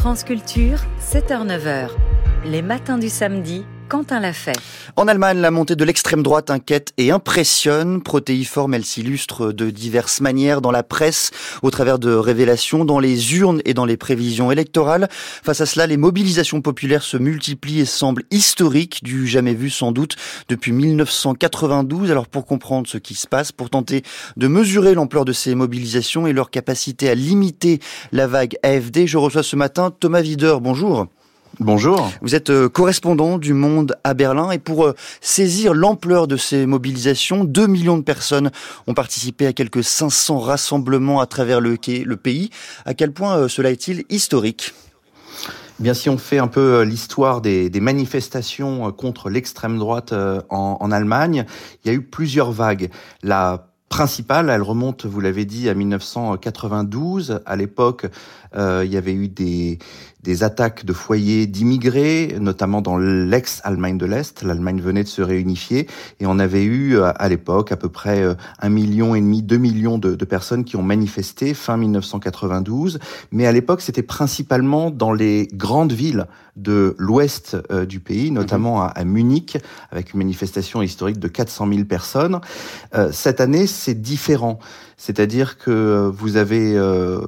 France Culture, 7h-9h. Les matins du samedi, Quentin l'a fait. En Allemagne, la montée de l'extrême droite inquiète et impressionne. Protéiforme, elle s'illustre de diverses manières dans la presse, au travers de révélations, dans les urnes et dans les prévisions électorales. Face à cela, les mobilisations populaires se multiplient et semblent historiques, du jamais vu sans doute depuis 1992. Alors pour comprendre ce qui se passe, pour tenter de mesurer l'ampleur de ces mobilisations et leur capacité à limiter la vague AFD, je reçois ce matin Thomas Wider. Bonjour. Bonjour. Vous êtes euh, correspondant du Monde à Berlin et pour euh, saisir l'ampleur de ces mobilisations, 2 millions de personnes ont participé à quelques 500 rassemblements à travers le, le pays. À quel point euh, cela est-il historique? Eh Bien, si on fait un peu l'histoire des, manifestations contre l'extrême droite en, en, Allemagne, il y a eu plusieurs vagues. La principale, elle remonte, vous l'avez dit, à 1992. À l'époque, euh, il y avait eu des, des attaques de foyers d'immigrés, notamment dans l'ex-Allemagne de l'Est. L'Allemagne venait de se réunifier et on avait eu euh, à l'époque à peu près euh, un million et demi, deux millions de, de personnes qui ont manifesté fin 1992. Mais à l'époque, c'était principalement dans les grandes villes de l'ouest du pays, notamment à, à, Munich, avec une manifestation historique de 400 000 personnes. cette année, c'est différent. C'est-à-dire que vous avez euh,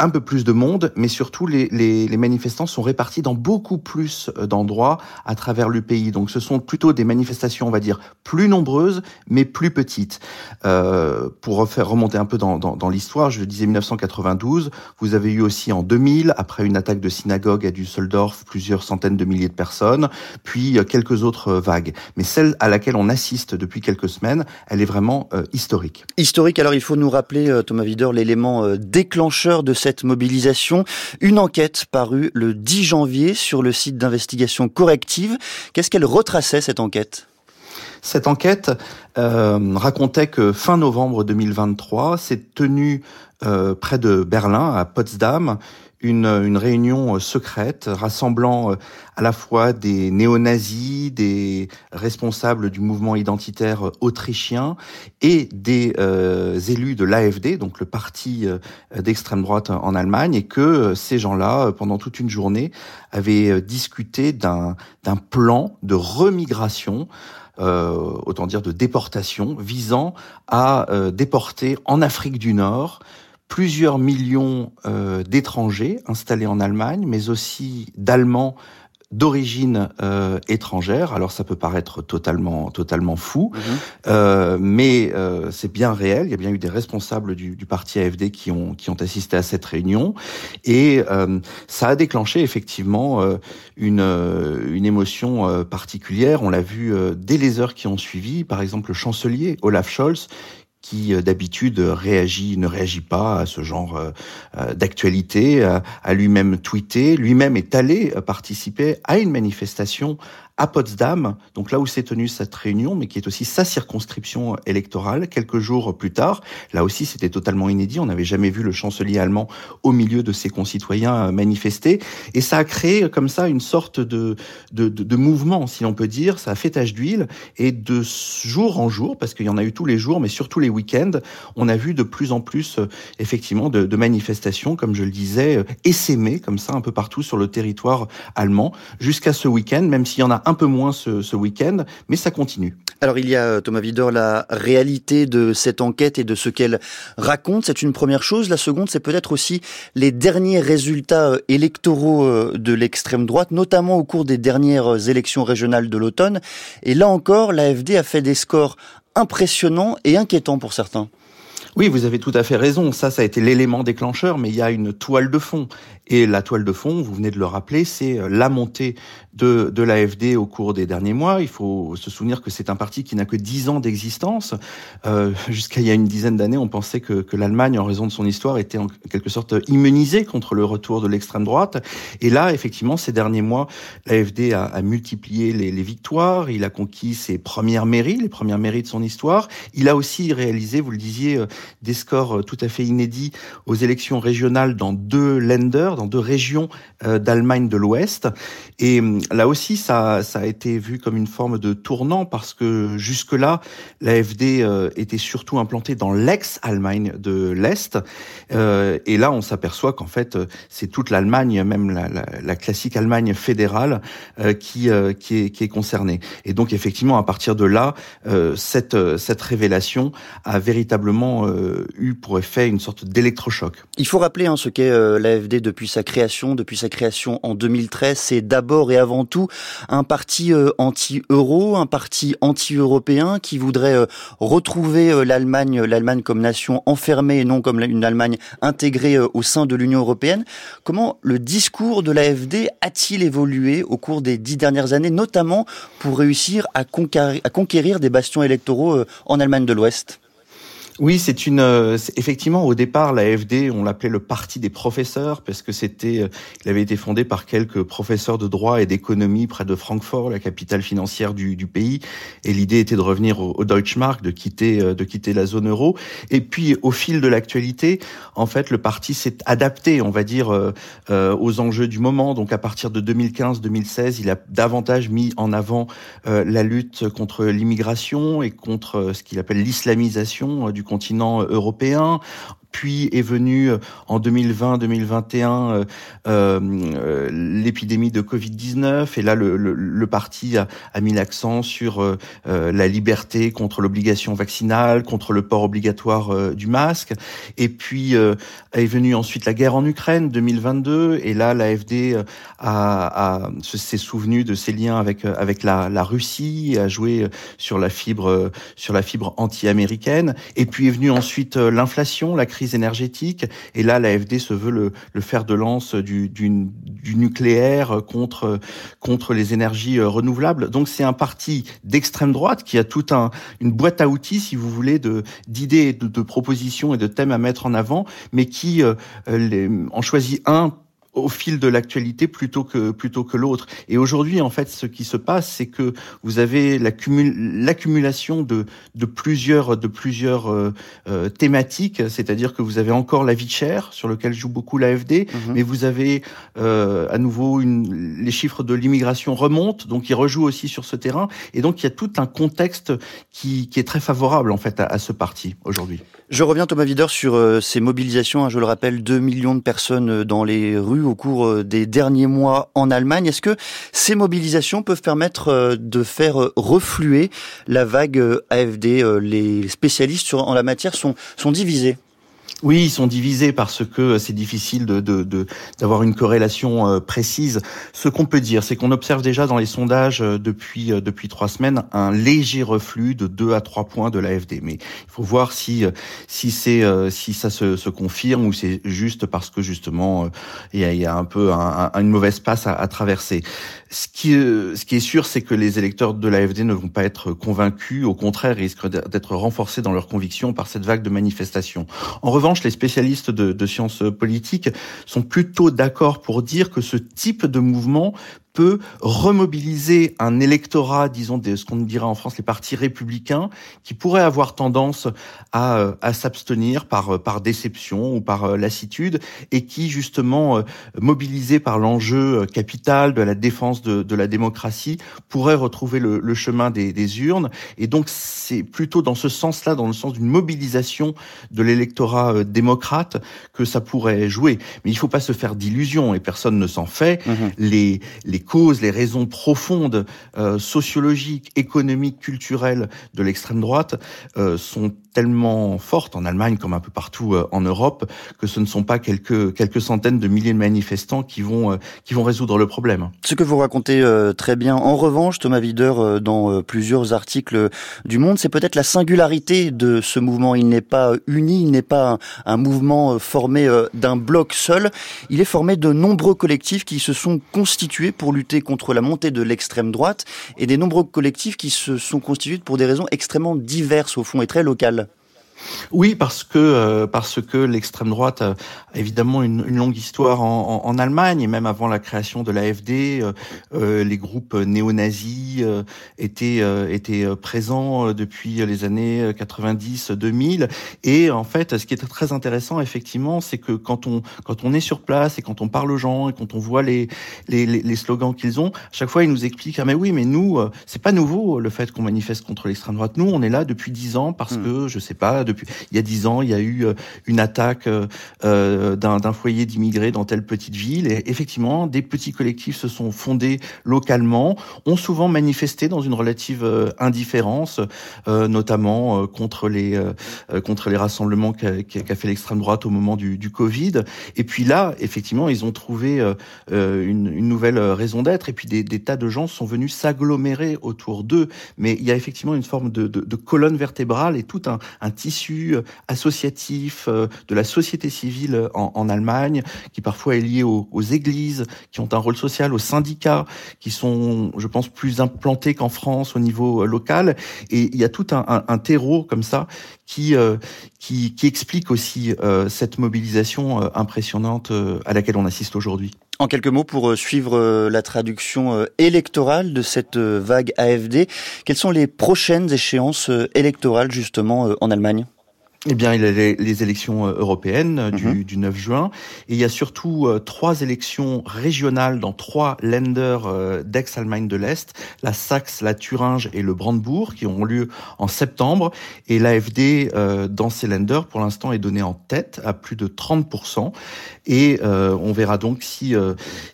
un peu plus de monde, mais surtout les, les, les manifestants sont répartis dans beaucoup plus euh, d'endroits à travers le pays. Donc ce sont plutôt des manifestations, on va dire, plus nombreuses, mais plus petites. Euh, pour faire remonter un peu dans, dans, dans l'histoire, je disais 1992, vous avez eu aussi en 2000, après une attaque de synagogue à Düsseldorf, plusieurs centaines de milliers de personnes, puis euh, quelques autres euh, vagues. Mais celle à laquelle on assiste depuis quelques semaines, elle est vraiment historique. Historique, alors il faut nous rappeler, Thomas Wider, l'élément déclencheur de cette mobilisation. Une enquête parue le 10 janvier sur le site d'investigation corrective. Qu'est-ce qu'elle retraçait cette enquête? Cette enquête euh, racontait que fin novembre 2023 s'est tenue euh, près de Berlin, à Potsdam, une, réunion euh, secrète rassemblant euh, à la fois des néo-nazis, des responsables du mouvement identitaire euh, autrichien et des élus de l'AFD, donc le parti d'extrême droite en Allemagne, et que ces gens-là, pendant toute une journée, avaient discuté d'un plan de remigration autant dire de déportation, visant à déporter en Afrique du Nord plusieurs millions euh, d'étrangers installés en Allemagne, mais aussi d'Allemands d'origine euh, étrangère. Alors ça peut paraître totalement totalement fou, mhm. euh, mais euh, c'est bien réel. Il y a bien eu des responsables du, du, parti AFD qui ont qui ont assisté à cette réunion et euh, ça a déclenché effectivement euh, une une émotion particulière. On l'a vu dès les heures qui ont suivi. Par exemple, le chancelier Olaf Scholz qui euh, d'habitude réagit, ne réagit pas à ce genre euh, euh, d'actualité, a lui-même tweeté, lui-même est allé participer à une manifestation à Potsdam, donc là où s'est tenue cette réunion, mais qui est aussi sa circonscription électorale, quelques jours plus tard. Là aussi, c'était totalement inédit. On n'avait jamais vu le chancelier allemand au milieu de ses concitoyens euh, manifester. Et ça a créé comme ça une sorte de, de, de, mouvement, si l'on peut dire. Ça a fait tache d'huile. Et de jour en jour, parce qu'il y en a eu tous les jours, mais surtout les week-ends, on a vu de plus en plus, euh, effectivement, de, de manifestations, comme je le disais, euh, essaimer comme ça un peu partout sur le territoire allemand, jusqu'à ce week-end, même s'il y en a un peu moins ce, ce week-end, mais ça continue. Alors il y a, euh, Thomas Vidor, la réalité de cette enquête et de ce qu'elle raconte, c'est une première chose. La seconde, c'est peut-être aussi les derniers résultats euh, électoraux euh, de l'extrême droite, notamment au cours des dernières élections régionales de l'automne. Et là encore, l'AFD a fait des scores impressionnants et inquiétants pour certains. Oui, vous avez tout à fait raison. Ça, ça a été l'élément déclencheur, mais il y a une toile de fond. Et la toile de fond, vous venez de le rappeler, c'est euh, la montée de, de l'AFD au cours des derniers mois. Il faut se souvenir que c'est un parti qui n'a que dix ans d'existence. Euh, Jusqu'à il y a une dizaine d'années, on pensait que, que l'Allemagne, en raison de son histoire, était en quelque sorte immunisée contre le retour de l'extrême droite. Et là, effectivement, ces derniers mois, l'AFD a, a multiplié les, les victoires. Il a conquis ses premières mairies, les premières mairies de son histoire. Il a aussi réalisé, vous le disiez, euh, des scores tout à fait inédits aux élections régionales dans deux lenders, dans deux régions d'Allemagne de l'Ouest. Et là aussi, ça, ça a été vu comme une forme de tournant parce que jusque-là, l'AFD était surtout implantée dans l'ex-Allemagne de l'Est. et là, on s'aperçoit qu'en fait, c'est toute l'Allemagne, même la, la, la, classique Allemagne fédérale, qui, qui, est, qui est concernée. Et donc, effectivement, à partir de là, euh, cette, euh, cette révélation a véritablement euh, eu pour effet une sorte d'électrochoc. Il faut rappeler hein, ce qu'est l'AFD depuis sa création. Depuis sa création en 2013, c'est d'abord et avant tout un parti anti-euro, un parti anti-européen qui voudrait retrouver l'Allemagne, l'Allemagne comme nation enfermée et non comme une Allemagne intégrée au sein de l'Union européenne. Comment le discours de l'AFD a-t-il évolué au cours des dix dernières années, notamment pour réussir à conquérir, des bastions électoraux euh, en Allemagne de l'Ouest? Oui, c'est une euh, effectivement au départ l'AFD, on l'appelait le parti des professeurs parce que c'était euh, il avait été fondé par quelques professeurs de droit et d'économie près de Francfort, la capitale financière du, du pays et l'idée était de revenir au, au Deutschmark, de quitter euh, de quitter la zone euro et puis au fil de l'actualité, en fait, le parti s'est adapté, on va dire aux enjeux du moment. Donc à partir de 2015-2016, il a davantage mis en avant la lutte contre l'immigration et contre ce qu'il appelle l'islamisation du continent européen puis est venue euh, en 2020-2021 euh, euh, l'épidémie de Covid-19 et là le, le, le parti a, a mis l'accent sur la liberté contre l'obligation vaccinale, contre le port obligatoire du masque. Et puis est venue ensuite la guerre en Ukraine 2022 et là l'AFD a, a s'est souvenu de ses liens avec avec la, la Russie, a joué sur la fibre sur la fibre anti-américaine. Et puis est venue ensuite l'inflation, la crise énergétique. Et là, l'AFD se veut le, le fer de lance du, du, du, nucléaire contre contre les énergies euh, renouvelables. Donc c'est un parti d'extrême droite qui a toute un, une boîte à outils, si vous voulez, de d'idées, de, de, propositions et de thèmes à mettre en avant, mais qui euh, les, en choisit un au fil de l'actualité plutôt que plutôt que l'autre. Et aujourd'hui, en fait, ce qui se passe, c'est que vous avez l'accumulation de de plusieurs de plusieurs euh, euh, thématiques, c'est-à-dire que vous avez encore la vie chère sur lequel joue beaucoup l'AFD, mhm. mais vous avez euh, à nouveau une, les chiffres de l'immigration remontent, donc ils rejouent aussi sur ce terrain, et donc il y a tout un contexte qui qui est très favorable en fait à, à ce parti aujourd'hui. Je reviens Thomas Wider sur euh, ces mobilisations. Hein, je le rappelle, 2 millions de personnes dans les rues au cours euh, des derniers mois en Allemagne. Est-ce que ces mobilisations peuvent permettre euh, de faire euh, refluer la vague AFD Les spécialistes en la matière sont, sont divisés? Oui, ils sont divisés parce que c'est difficile de, d'avoir une corrélation précise. Ce qu'on peut dire, c'est qu'on observe déjà dans les sondages depuis depuis trois semaines un léger reflux de 2 à 3 points de l'AFD. Mais il faut voir si si c'est si ça se, se confirme ou c'est juste parce que justement il y a, y a, un peu un, une mauvaise passe à, à traverser. Ce qui, ce qui est sûr, c'est que les électeurs de l'AFD ne vont pas être convaincus. Au contraire, ils risquent d'être renforcés dans leurs convictions par cette vague de manifestations. En revanche, les spécialistes de, sciences politiques sont plutôt d'accord pour dire que ce type de mouvement peut remobiliser un électorat, disons, de ce qu'on dirait en France les partis républicains, qui pourraient avoir tendance à, euh, à s'abstenir par, euh, par déception ou par euh, lassitude, et qui, justement, mobilisés par l'enjeu capital de la défense de, de la démocratie, pourraient retrouver le, le chemin des, des, urnes. Et donc, c'est plutôt dans ce sens-là, dans le sens d'une mobilisation de l'électorat démocrate, que ça pourrait jouer. Mais il ne faut pas se faire d'illusions, et personne ne s'en fait. Mmh. Les, les les causes, les raisons profondes euh, sociologiques, économiques, culturelles de l'extrême droite euh, sont tellement fortes en Allemagne comme un peu partout euh, en Europe que ce ne sont pas quelques quelques centaines de milliers de manifestants qui vont euh, qui vont résoudre le problème. Ce que vous racontez euh, très bien. En revanche, Thomas Wider, dans plusieurs articles du Monde, c'est peut-être la singularité de ce mouvement. Il n'est pas uni, il n'est pas un, un mouvement formé d'un bloc seul. Il est formé de nombreux collectifs qui se sont constitués pour lutter contre la montée de l'extrême droite et des nombreux collectifs qui se sont constitués pour des raisons extrêmement diverses au fond et très locales. Oui, parce que euh, parce que l'extrême droite a évidemment une, une longue histoire en, en, Allemagne et même avant la création de l'AFD, euh, euh, les groupes néo-nazis euh, étaient étaient présents depuis les années 90-2000 et en fait, ce qui est très intéressant effectivement, c'est que quand on quand on est sur place et quand on parle aux gens et quand on voit les les, les slogans qu'ils ont, à chaque fois ils nous expliquent ah mais oui mais nous c'est pas nouveau le fait qu'on manifeste contre l'extrême droite. Nous on est là depuis dix ans parce hmm. que je sais pas depuis il y a dix ans, il y a eu euh, une attaque euh, euh, d'un foyer d'immigrés dans telle petite ville. Et effectivement, des petits collectifs se sont fondés localement, ont souvent manifesté dans une relative indifférence, notamment contre les contre les rassemblements qu'a fait l'extrême droite au moment du, du, Covid. Et puis là, effectivement, ils ont trouvé une, une, nouvelle raison d'être. Et puis des, des, tas de gens sont venus s'agglomérer autour d'eux. Mais il y a effectivement une forme de, de, de colonne vertébrale et tout un, un tissu euh, associatif euh, de la société civile en, en Allemagne, qui parfois est lié aux, aux, églises, qui ont un rôle social, aux syndicats, qui sont, je pense, plus implantés qu'en France au niveau euh, local. Et il y a tout un, un, un terreau comme ça qui, qui, qui explique aussi cette mobilisation impressionnante à laquelle on assiste aujourd'hui. En quelques mots, pour suivre la traduction électorale de cette vague AFD, quelles sont les prochaines échéances électorales justement en Allemagne? Eh bien, il y a les, élections euh, européennes euh, du, 9 mhm. juin. Et il y a surtout euh, trois élections régionales dans trois lenders d'ex-Allemagne de l'Est, la Saxe, la Thuringe et le Brandebourg, qui auront lieu en septembre. Et l'AFD, dans ces lenders, pour l'instant, est donnée en tête à plus de 30%. Et on verra donc si,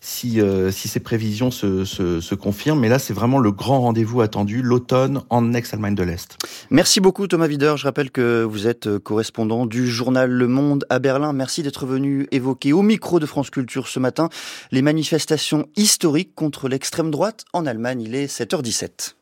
si, si ces prévisions se, se, se confirment. Mais là, c'est vraiment le grand rendez-vous attendu, l'automne en ex-Allemagne de l'Est. Merci beaucoup, Thomas Wider. Je rappelle que vous êtes correspondant du journal Le Monde à Berlin. Merci d'être venu évoquer au micro de France Culture ce matin les manifestations historiques contre l'extrême droite en Allemagne. Il est 7h17.